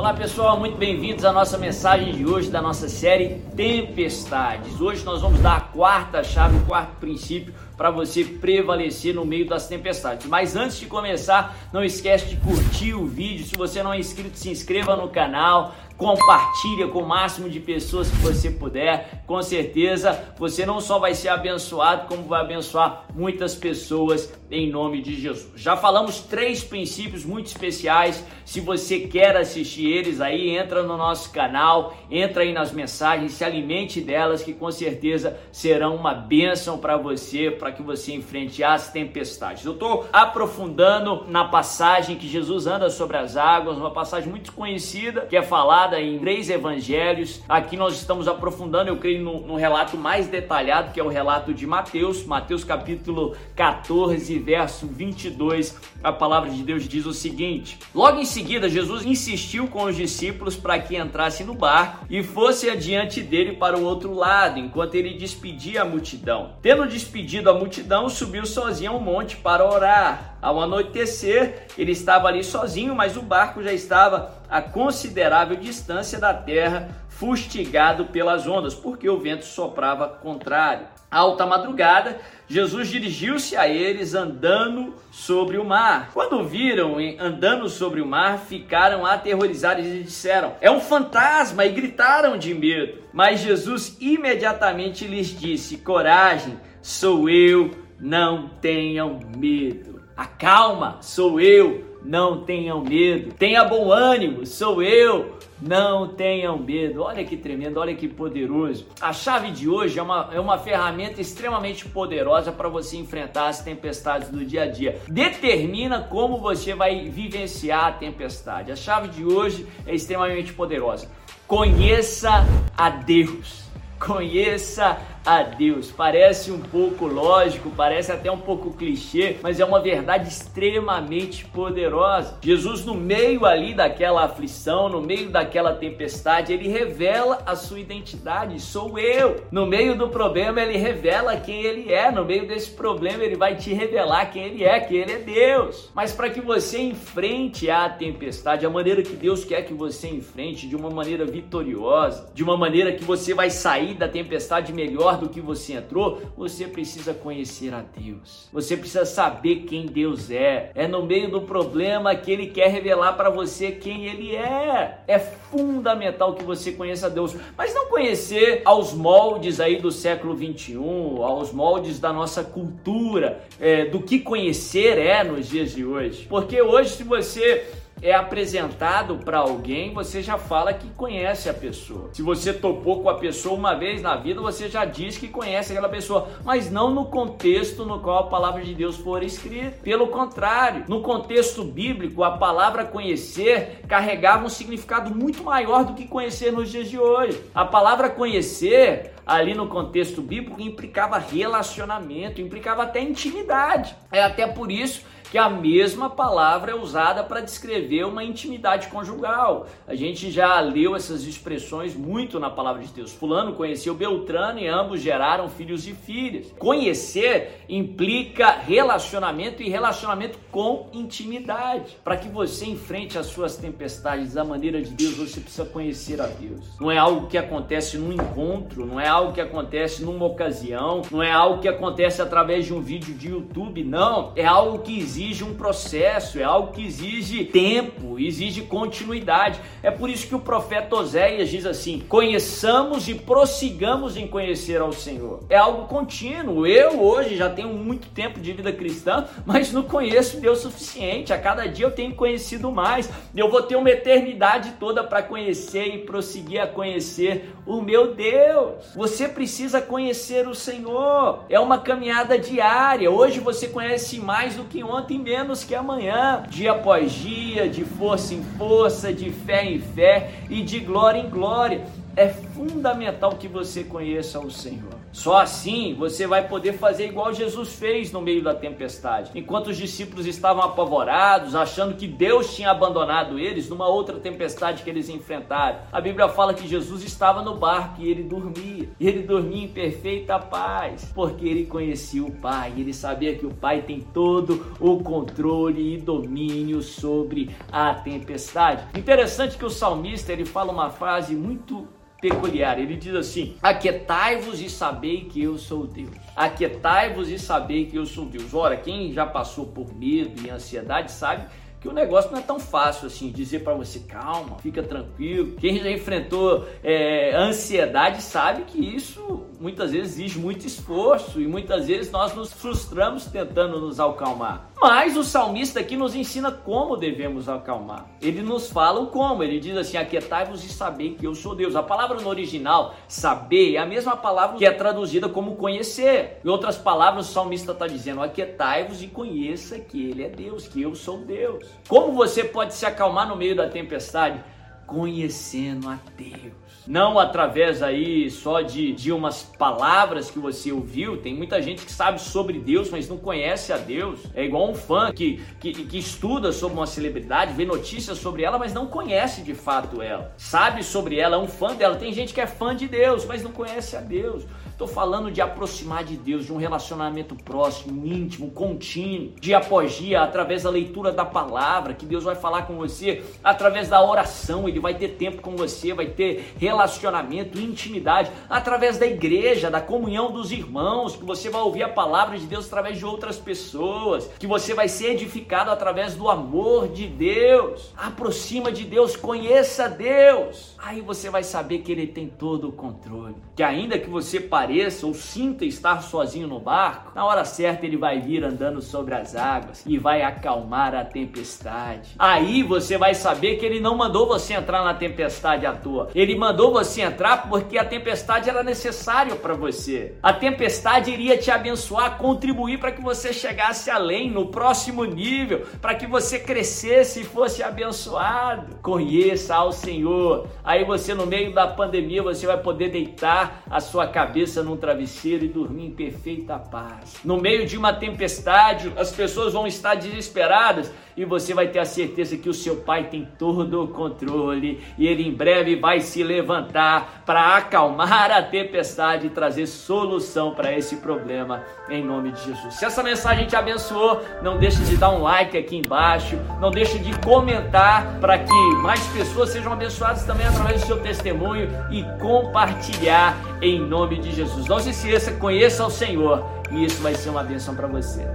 Olá pessoal, muito bem-vindos à nossa mensagem de hoje da nossa série Tempestades. Hoje nós vamos dar a quarta chave, o quarto princípio para você prevalecer no meio das tempestades. Mas antes de começar, não esquece de curtir o vídeo. Se você não é inscrito, se inscreva no canal, compartilha com o máximo de pessoas que você puder. Com certeza você não só vai ser abençoado, como vai abençoar muitas pessoas em nome de Jesus. Já falamos três princípios muito especiais. Se você quer assistir eles aí, entra no nosso canal, entra aí nas mensagens, se alimente delas que com certeza serão uma bênção para você, para que você enfrente as tempestades. Eu estou aprofundando na passagem que Jesus anda sobre as águas, uma passagem muito conhecida que é falada em três evangelhos. Aqui nós estamos aprofundando, eu creio, no, no, relato mais detalhado, que é o relato de Mateus, Mateus capítulo 14, verso 22. A palavra de Deus diz o seguinte: Logo em seguida, Jesus insistiu com os discípulos para que entrassem no barco e fosse adiante dele para o outro lado, enquanto ele despedia a multidão. Tendo despedido a multidão, subiu sozinho ao monte para orar. Ao anoitecer, ele estava ali sozinho, mas o barco já estava a considerável distância da terra, fustigado pelas ondas, porque o vento soprava contrário. alta madrugada, Jesus dirigiu-se a eles andando sobre o mar. Quando viram andando sobre o mar, ficaram aterrorizados e disseram: É um fantasma! e gritaram de medo. Mas Jesus imediatamente lhes disse: Coragem, sou eu, não tenham medo. Acalma, sou eu, não tenham medo. Tenha bom ânimo, sou eu, não tenham medo. Olha que tremendo, olha que poderoso. A chave de hoje é uma, é uma ferramenta extremamente poderosa para você enfrentar as tempestades do dia a dia. Determina como você vai vivenciar a tempestade. A chave de hoje é extremamente poderosa. Conheça a Deus. Conheça a Deus. Parece um pouco lógico, parece até um pouco clichê, mas é uma verdade extremamente poderosa. Jesus, no meio ali daquela aflição, no meio daquela tempestade, ele revela a sua identidade: sou eu. No meio do problema, ele revela quem ele é. No meio desse problema, ele vai te revelar quem ele é, que ele é Deus. Mas para que você enfrente a tempestade, a maneira que Deus quer que você enfrente, de uma maneira vitoriosa, de uma maneira que você vai sair da tempestade melhor do que você entrou, você precisa conhecer a Deus. Você precisa saber quem Deus é. É no meio do problema que ele quer revelar para você quem ele é. É fundamental que você conheça a Deus, mas não conhecer aos moldes aí do século 21, aos moldes da nossa cultura, é, do que conhecer é nos dias de hoje. Porque hoje, se você é apresentado para alguém, você já fala que conhece a pessoa. Se você topou com a pessoa uma vez na vida, você já diz que conhece aquela pessoa, mas não no contexto no qual a palavra de Deus for escrita. Pelo contrário, no contexto bíblico, a palavra conhecer carregava um significado muito maior do que conhecer nos dias de hoje. A palavra conhecer ali no contexto bíblico implicava relacionamento, implicava até intimidade. É até por isso que a mesma palavra é usada para descrever uma intimidade conjugal. A gente já leu essas expressões muito na palavra de Deus. Fulano conheceu Beltrano e ambos geraram filhos e filhas. Conhecer implica relacionamento e relacionamento com intimidade. Para que você enfrente as suas tempestades da maneira de Deus, você precisa conhecer a Deus. Não é algo que acontece num encontro, não é algo que acontece numa ocasião, não é algo que acontece através de um vídeo de YouTube, não. É algo que existe exige um processo, é algo que exige tempo, exige continuidade. É por isso que o profeta Oséias diz assim: conheçamos e prossigamos em conhecer ao Senhor. É algo contínuo. Eu hoje já tenho muito tempo de vida cristã, mas não conheço Deus suficiente. A cada dia eu tenho conhecido mais. Eu vou ter uma eternidade toda para conhecer e prosseguir a conhecer o meu Deus. Você precisa conhecer o Senhor. É uma caminhada diária. Hoje você conhece mais do que ontem ontem menos que amanhã, dia após dia, de força em força, de fé em fé e de glória em glória. é fundamental que você conheça o Senhor. Só assim você vai poder fazer igual Jesus fez no meio da tempestade. Enquanto os discípulos estavam apavorados, achando que Deus tinha abandonado eles numa outra tempestade que eles enfrentaram, a Bíblia fala que Jesus estava no barco e ele dormia. E ele dormia em perfeita paz, porque ele conhecia o Pai, ele sabia que o Pai tem todo o controle e domínio sobre a tempestade. Interessante que o salmista ele fala uma frase muito peculiar. Ele diz assim: Aquietai-vos e sabei que eu sou Deus. Aquietai-vos e sabei que eu sou Deus. Ora, quem já passou por medo e ansiedade sabe que o negócio não é tão fácil assim, dizer para você calma, fica tranquilo. Quem já enfrentou é, ansiedade sabe que isso muitas vezes exige muito esforço e muitas vezes nós nos frustramos tentando nos acalmar. Mas o salmista aqui nos ensina como devemos acalmar. Ele nos fala o como. Ele diz assim: Aquietai-vos e sabei que eu sou Deus. A palavra no original, saber, é a mesma palavra que é traduzida como conhecer. Em outras palavras, o salmista está dizendo: Aquietai-vos e conheça que Ele é Deus, que eu sou Deus. Como você pode se acalmar no meio da tempestade? Conhecendo a Deus não através aí só de, de umas palavras que você ouviu. Tem muita gente que sabe sobre Deus, mas não conhece a Deus. É igual um fã que, que, que estuda sobre uma celebridade, vê notícias sobre ela, mas não conhece de fato ela. Sabe sobre ela, é um fã dela. Tem gente que é fã de Deus, mas não conhece a Deus. Estou falando de aproximar de Deus, de um relacionamento próximo, íntimo, contínuo, de apogia através da leitura da palavra, que Deus vai falar com você, através da oração, Ele vai ter tempo com você, vai ter relacionamento, intimidade, através da igreja, da comunhão dos irmãos, que você vai ouvir a palavra de Deus através de outras pessoas, que você vai ser edificado através do amor de Deus. Aproxima de Deus, conheça Deus. Aí você vai saber que Ele tem todo o controle, que ainda que você pareça pareça ou sinta estar sozinho no barco, na hora certa ele vai vir andando sobre as águas e vai acalmar a tempestade. Aí você vai saber que ele não mandou você entrar na tempestade à toa. Ele mandou você entrar porque a tempestade era necessária para você. A tempestade iria te abençoar, contribuir para que você chegasse além, no próximo nível, para que você crescesse e fosse abençoado. Conheça ao Senhor. Aí você no meio da pandemia você vai poder deitar a sua cabeça cabeça num travesseiro e dormir em perfeita paz. No meio de uma tempestade, as pessoas vão estar desesperadas e você vai ter a certeza que o seu pai tem todo o controle e ele em breve vai se levantar para acalmar a tempestade e trazer solução para esse problema em nome de Jesus. Se essa mensagem te abençoou, não deixe de dar um like aqui embaixo, não deixe de comentar para que mais pessoas sejam abençoadas também através do seu testemunho e compartilhar em nome de Jesus. Não se esqueça, conheça o Senhor e isso vai ser uma bênção para você.